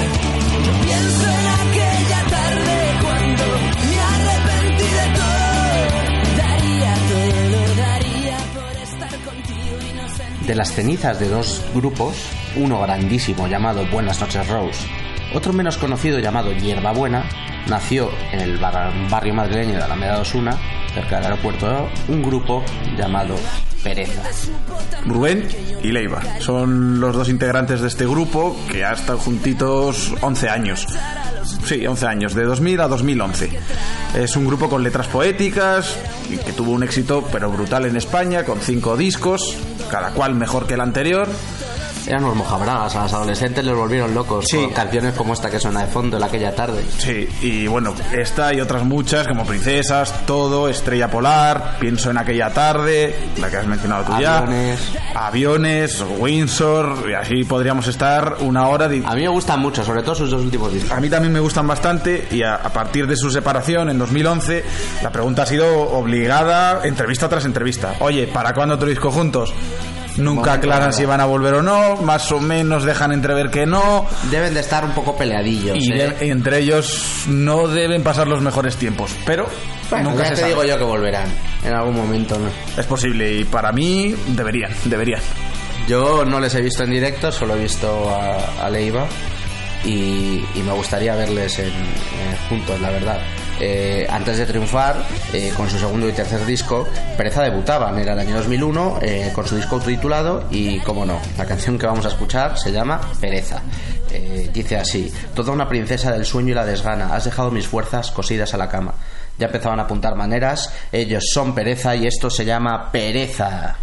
[SPEAKER 5] Yo pienso en aquella tarde cuando me arrepentí de todo. Daría todo, daría por estar contigo inocente.
[SPEAKER 1] De las cenizas de dos grupos, uno grandísimo llamado Buenas noches Rose, otro menos conocido llamado Hierba Buena, nació en el bar- barrio madrileño de Alameda Osuna, cerca del aeropuerto, un grupo llamado Pereza.
[SPEAKER 2] Rubén y Leiva. Son los dos integrantes de este grupo que ha estado juntitos 11 años. Sí, 11 años, de 2000 a 2011. Es un grupo con letras poéticas y que tuvo un éxito pero brutal en España, con cinco discos, cada cual mejor que el anterior.
[SPEAKER 1] Eran unos mojabragas, a los adolescentes les volvieron locos
[SPEAKER 2] Sí.
[SPEAKER 1] con canciones como esta que suena de fondo en aquella tarde.
[SPEAKER 2] Sí, y bueno, esta y otras muchas, como Princesas, Todo, Estrella Polar, Pienso en aquella tarde, la que has mencionado tú ya.
[SPEAKER 1] Aviones.
[SPEAKER 2] Aviones, Windsor, y así podríamos estar una hora. di-
[SPEAKER 1] A mí me gustan mucho, sobre todo sus dos últimos discos.
[SPEAKER 2] A mí también me gustan bastante y a, a partir de su separación en 2011 la pregunta ha sido obligada entrevista tras entrevista. Oye, ¿para cuándo otro disco juntos? Nunca aclaran si van a volver o no, más o menos dejan entrever que no
[SPEAKER 1] Deben de estar un poco peleadillos.
[SPEAKER 2] y
[SPEAKER 1] ¿eh?
[SPEAKER 2] de- entre ellos no deben pasar los mejores tiempos, pero
[SPEAKER 1] Bueno,
[SPEAKER 2] nunca
[SPEAKER 1] ya
[SPEAKER 2] se
[SPEAKER 1] te
[SPEAKER 2] sabe.
[SPEAKER 1] digo yo que volverán en algún momento. ¿no?
[SPEAKER 2] Es posible y para mí deberían, deberían.
[SPEAKER 1] Yo no les he visto en directo, solo he visto a, a Leiva y, y me gustaría verles en, juntos, la verdad. Eh, antes de triunfar, eh, con su segundo y tercer disco, Pereza debutaban, era el año 2001, eh, con su disco autotitulado y, como no, la canción que vamos a escuchar se llama Pereza. Dice así, toda una princesa del sueño y la desgana, has dejado mis fuerzas cosidas a la cama. Ya empezaban a apuntar maneras, ellos son pereza y esto se llama. Pereza,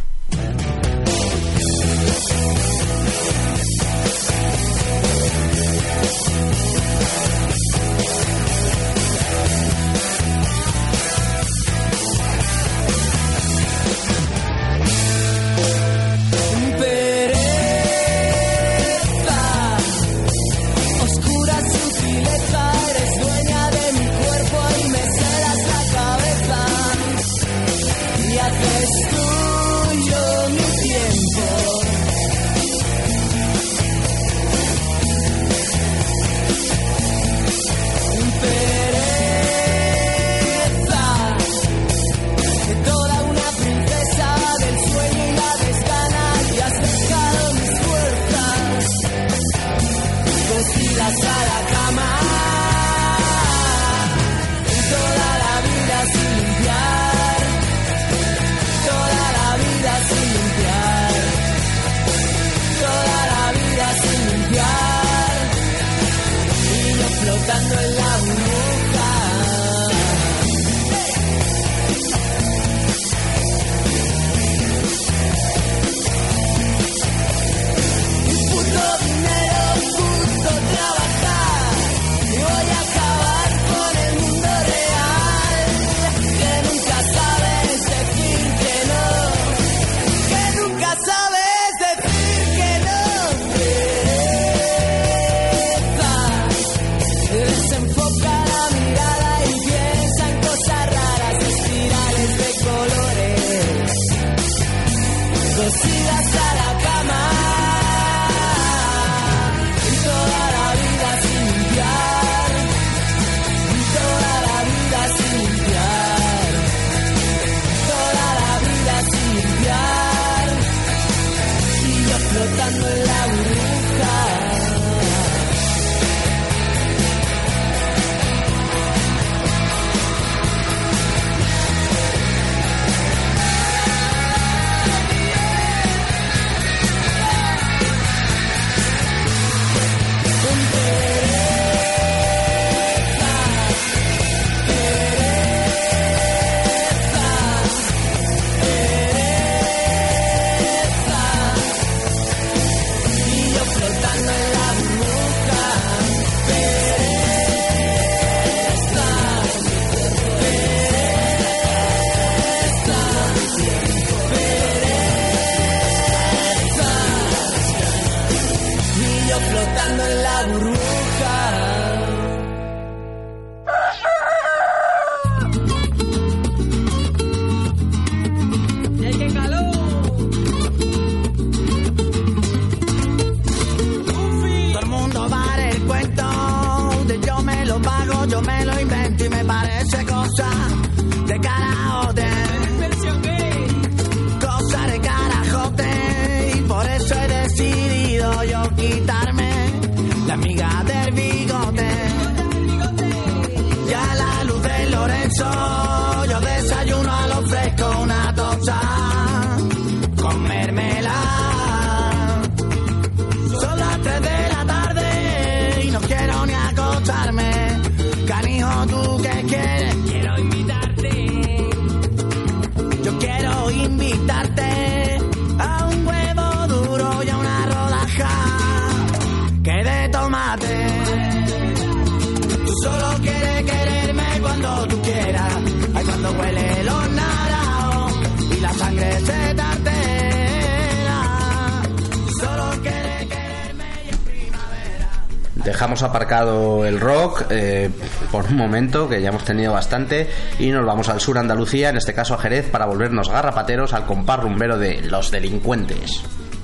[SPEAKER 1] Dejamos aparcado el rock eh, por un momento, que ya hemos tenido bastante, y nos vamos al sur Andalucía, en este caso a Jerez, para volvernos garrapateros al compás rumbero de Los Delincuentes.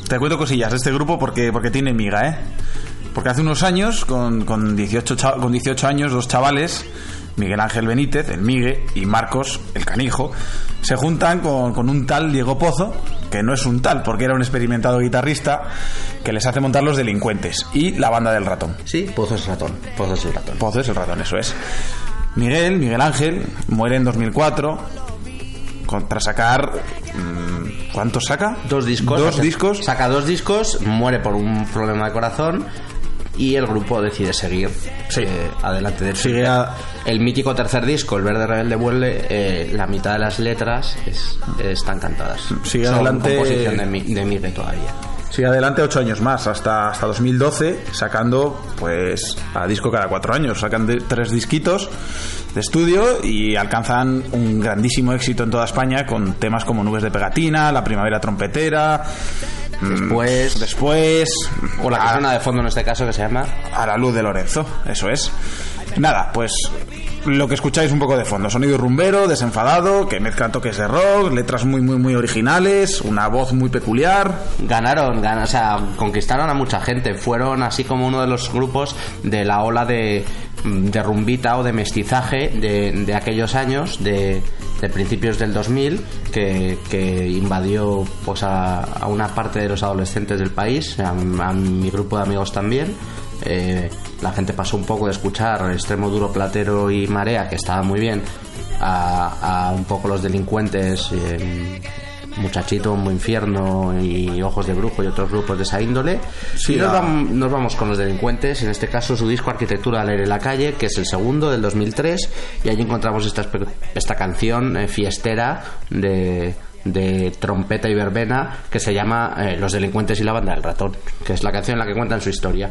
[SPEAKER 2] Te cuento cosillas de este grupo porque, porque tiene miga, ¿eh? Porque hace unos años, con, con, 18, cha- con 18 años, dos chavales, Miguel Ángel Benítez, el Migue, y Marcos, el Canijo, se juntan con, con un tal Diego Pozo, que no es un tal, porque era un experimentado guitarrista, que les hace montar los delincuentes, y la banda del ratón.
[SPEAKER 1] Sí, Pozo es ratón. Pozo es el ratón.
[SPEAKER 2] Pozo es el ratón, eso es. Miguel, Miguel Ángel, muere en 2004 con- tras sacar... mm, ¿Cuántos saca?
[SPEAKER 1] Dos discos.
[SPEAKER 2] Dos discos.
[SPEAKER 1] Saca dos discos, muere por un problema de corazón y el grupo decide seguir
[SPEAKER 2] Sí.
[SPEAKER 1] eh, adelante. De
[SPEAKER 2] Sigue a-
[SPEAKER 1] El mítico tercer disco, El Verde Rebelde Vuelve, eh, la mitad de las letras es- están cantadas.
[SPEAKER 2] Sigue
[SPEAKER 1] Son
[SPEAKER 2] adelante-
[SPEAKER 1] composición de, de Miguel todavía.
[SPEAKER 2] Sigue adelante ocho años más, hasta, hasta 2012, sacando pues a disco cada cuatro años. Sacan de- tres disquitos de estudio y alcanzan un grandísimo éxito en toda España con temas como Nubes de Pegatina, La Primavera Trompetera, mm,
[SPEAKER 1] Después,
[SPEAKER 2] después
[SPEAKER 1] o la
[SPEAKER 2] a,
[SPEAKER 1] de fondo en este caso que se llama
[SPEAKER 2] a la luz de Lorenzo, eso es. Nada, pues lo que escucháis un poco de fondo, sonido rumbero, desenfadado, que mezcla toques de rock, letras muy muy muy originales, una voz muy peculiar.
[SPEAKER 1] Ganaron, gan- o sea, conquistaron a mucha gente. Fueron así como uno de los grupos de la ola de, de rumbita o de mestizaje de, de aquellos años, de, de principios del 2000, que, que invadió pues a, a una parte de los adolescentes del país, a mi grupo de amigos también. Eh, la gente pasó un poco de escuchar Extremo Duro, Platero y Marea, que estaba muy bien, a, a un poco los delincuentes. eh, Muchachito, Muy Infierno y Ojos de Brujo y otros grupos de esa índole.
[SPEAKER 2] Sí,
[SPEAKER 1] y nos, vamos con los delincuentes, en este caso su disco Arquitectura al aire en la calle, que es el segundo del 2003, y allí encontramos esta, esta canción eh, fiestera de, de trompeta y verbena que se llama eh, Los delincuentes y la banda del ratón, que es la canción en la que cuentan su historia.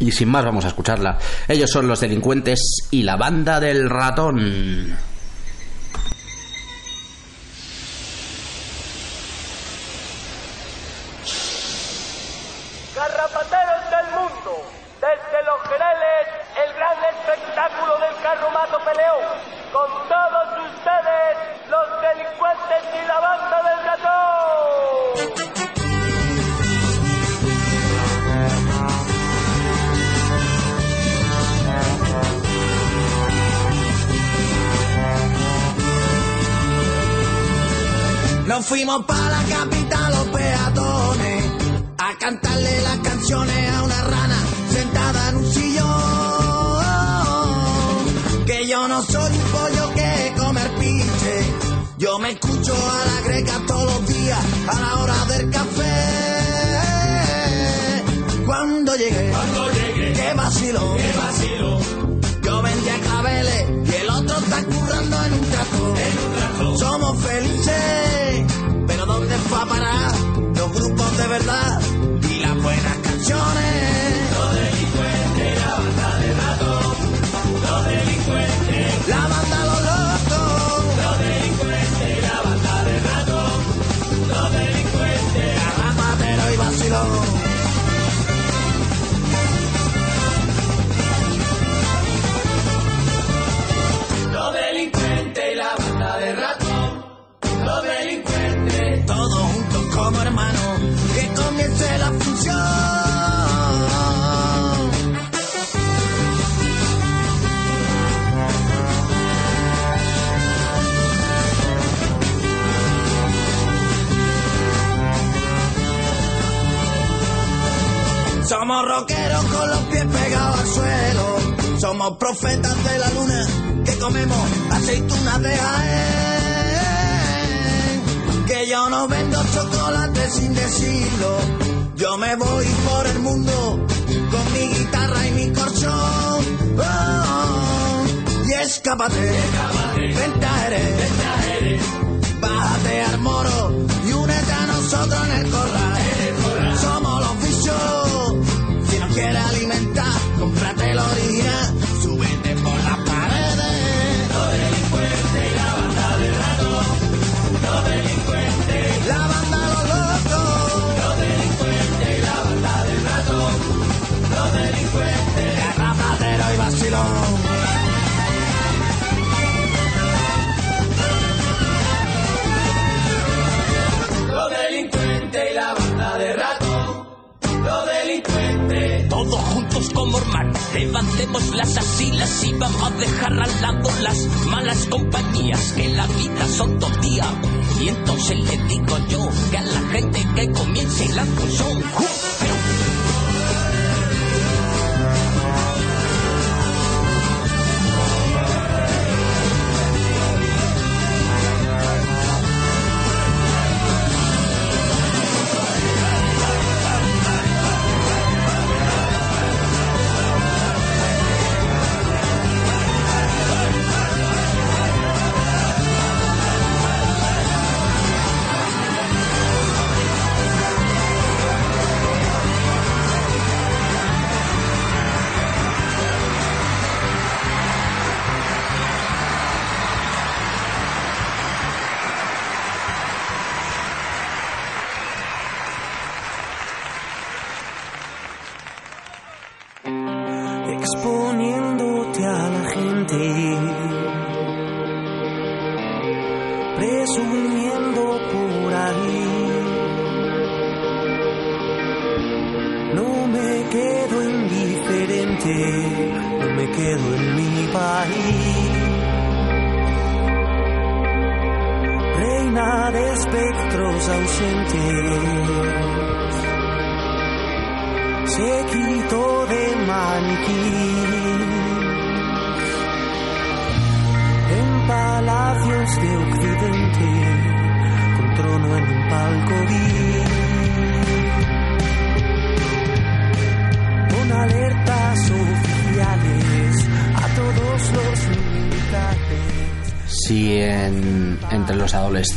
[SPEAKER 1] Y sin más vamos a escucharla. Ellos son los delincuentes y la banda del ratón.
[SPEAKER 7] Nos fuimos para la capital los peatones a cantarle las canciones a una rana sentada en un sillón. Que yo no soy un pollo que comer piche. Yo me escucho a la greca todos los días a la hora del café. Cuando llegué, cuando llegué, qué qué. Rockeros con los pies pegados al suelo. Somos profetas de la luna que comemos aceitunas de Jaén. Que yo no vendo chocolate sin decirlo. Yo me voy por el mundo con mi guitarra y mi corchón. Oh, y escápate, vente a Jerez, bájate al moro get out of here
[SPEAKER 8] Levantemos las asilas y vamos a dejar al lado las malas compañías que la vida son todo día. Y entonces le digo yo que a la gente que comience la son.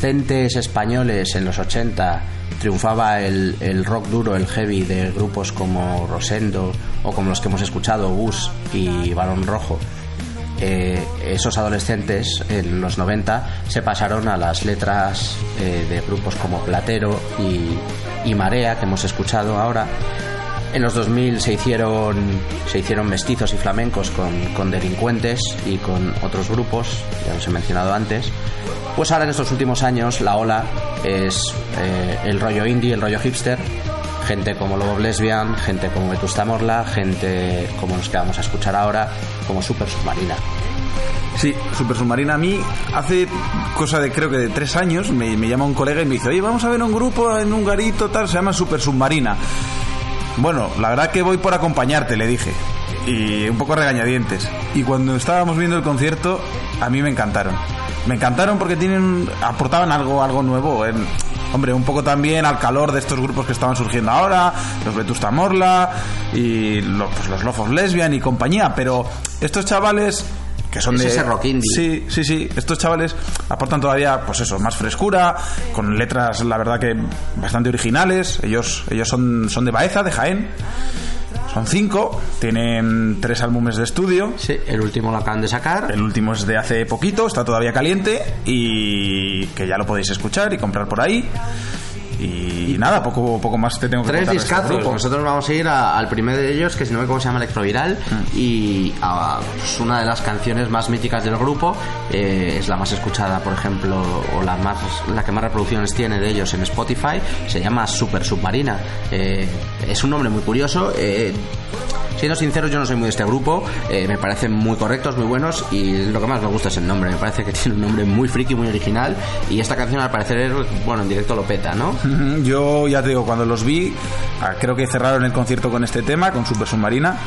[SPEAKER 1] Adolescentes españoles en los 80 triunfaba el, rock duro, el heavy de grupos como Rosendo o como los que hemos escuchado, Bus y Barón Rojo, eh, esos adolescentes en los 90 se pasaron a las letras eh, de grupos como Platero y, y Marea, que hemos escuchado ahora. En los 2000 se hicieron, se hicieron mestizos y flamencos con, con delincuentes y con otros grupos, ya los he mencionado antes. Pues ahora en estos últimos años la ola es eh, el rollo indie, el rollo hipster, gente como Lobo Lesbian, gente como Vetusta Morla, gente como los que vamos a escuchar ahora, como Super Submarina.
[SPEAKER 2] Sí, Super Submarina a mí hace cosa de creo que de tres años me, me llama un colega y me dice, oye, vamos a ver un grupo en un garito tal, se llama Super Submarina. Bueno, la verdad que voy por acompañarte, le dije. Y un poco regañadientes. Y cuando estábamos viendo el concierto, a mí me encantaron. Me encantaron porque tienen aportaban algo algo nuevo. en- hombre, un poco también al calor de estos grupos que estaban surgiendo ahora, los Vetusta Morla y los, pues, los Lofos Lesbian y compañía. Pero estos chavales que son
[SPEAKER 1] Es
[SPEAKER 2] de
[SPEAKER 1] ese rock indie.
[SPEAKER 2] Sí, sí, sí. Estos chavales aportan todavía, pues eso, más frescura, con letras, la verdad que bastante originales. Ellos, ellos son, son de Baeza, de Jaén. Son cinco, tienen tres álbumes de estudio.
[SPEAKER 1] Sí, el último lo acaban de sacar.
[SPEAKER 2] El último es de hace poquito, está todavía caliente y que ya lo podéis escuchar y comprar por ahí. Y, nada, poco, poco más te tengo que
[SPEAKER 1] Tres
[SPEAKER 2] este
[SPEAKER 1] discazos.
[SPEAKER 2] grupo.
[SPEAKER 1] Nosotros vamos a ir a- al primero de ellos, que si no me equivoco se llama Electroviral,
[SPEAKER 2] Mm.
[SPEAKER 1] y a pues, una de las canciones más míticas del grupo. eh, es la más escuchada, por ejemplo, o la más la que más reproducciones tiene de ellos en Spotify. Se llama Super Submarina. Eh, es un nombre muy curioso. eh, Siendo sincero, yo no soy muy de este grupo, eh, me parecen muy correctos, muy buenos y lo que más me gusta es el nombre, me parece que tiene un nombre muy friki, muy original y esta canción al parecer, bueno, en directo lo peta, ¿no?
[SPEAKER 2] Ujú, Yo ya te digo, cuando los vi, ah, creo que cerraron el concierto con este tema, con Super Submarina.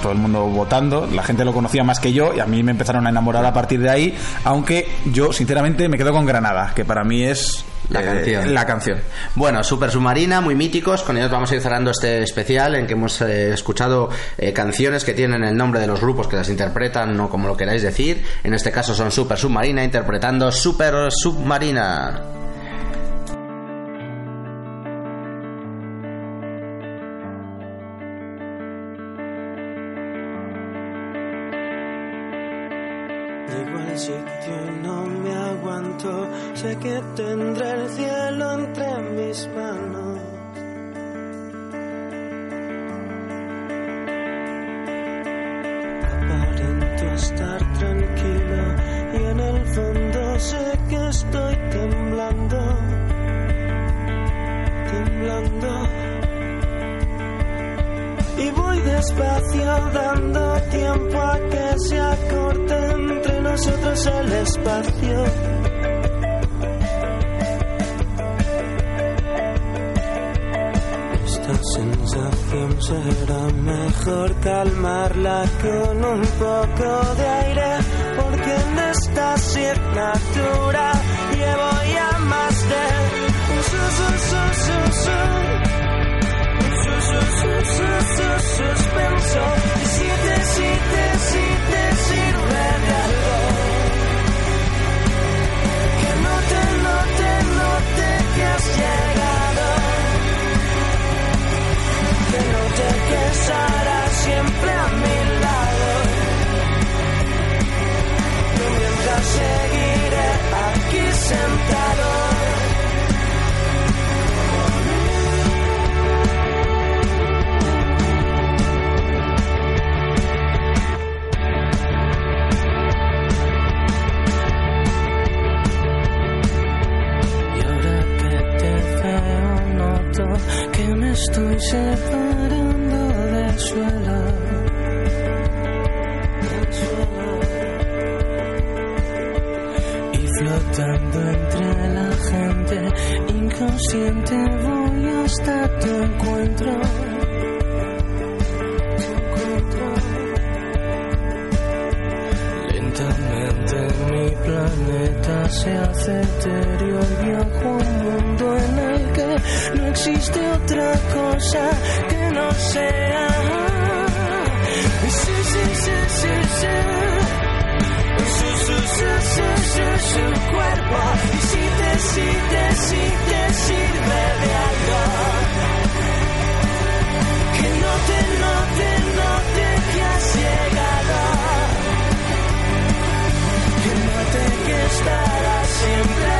[SPEAKER 2] Todo el mundo votando, la gente lo conocía más que yo y a mí me empezaron a enamorar a partir de ahí. Aunque yo, sinceramente, me quedo con Granada, que para mí es
[SPEAKER 1] La
[SPEAKER 2] eh,
[SPEAKER 1] canción.
[SPEAKER 2] La canción.
[SPEAKER 1] Bueno, Super Submarina, muy míticos. Con ellos vamos a ir cerrando este especial en que hemos eh, escuchado eh, canciones que tienen el nombre de los grupos que las interpretan, o como lo queráis decir. En este caso son Super Submarina interpretando Super Submarina.
[SPEAKER 7] Sé que tendré el cielo entre mis manos. Aparento estar tranquilo y en el fondo sé que estoy temblando. Temblando. Y voy
[SPEAKER 5] despacio, dando tiempo a que se acorte entre nosotros el espacio. Esta sensación será mejor calmarla con un poco de aire, porque en esta asignatura llevo ya más de suspenso. Y si que estarás siempre a mi lado. Mientras seguiré aquí sentado. Estoy separando suelo. Y flotando entre la gente, inconsciente voy hasta tu encuentro. Lentamente mi planeta se hace etéreo y viajo un mundo en el que no existe otra cosa que no sea. Su, cuerpo. Y si te, si te, si te sirve de algo. Que no te, no te, no te que has llegado. Que note que estarás siempre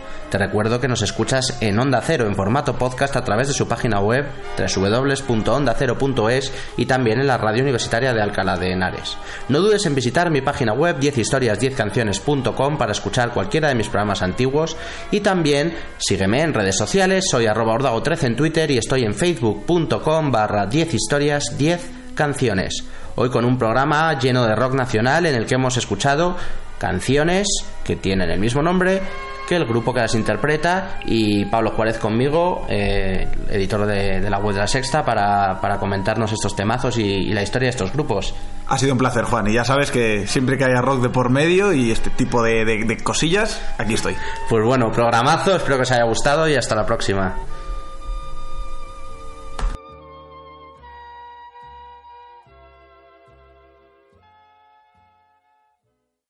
[SPEAKER 1] Te recuerdo que nos escuchas en Onda Cero en formato podcast a través de su página web www.ondacero.es y también en la radio universitaria de Alcalá de Henares. No dudes en visitar mi página web 10historias10canciones.com para escuchar cualquiera de mis programas antiguos y también sígueme en redes sociales, soy arroba ordago13 en Twitter y estoy en facebook.com barra 10 historias 10 canciones. Hoy con un programa lleno de rock nacional en el que hemos escuchado canciones que tienen el mismo nombre el grupo que las interpreta y Pablo Juárez conmigo, eh, editor de, de la web de la Sexta, para, para comentarnos estos temazos y, y la historia de estos grupos.
[SPEAKER 2] Ha sido un placer, Juan. Y ya sabes que siempre que haya rock de por medio y este tipo de, de- de cosillas, aquí estoy.
[SPEAKER 1] Pues bueno, programazo, espero que os haya gustado y hasta la próxima.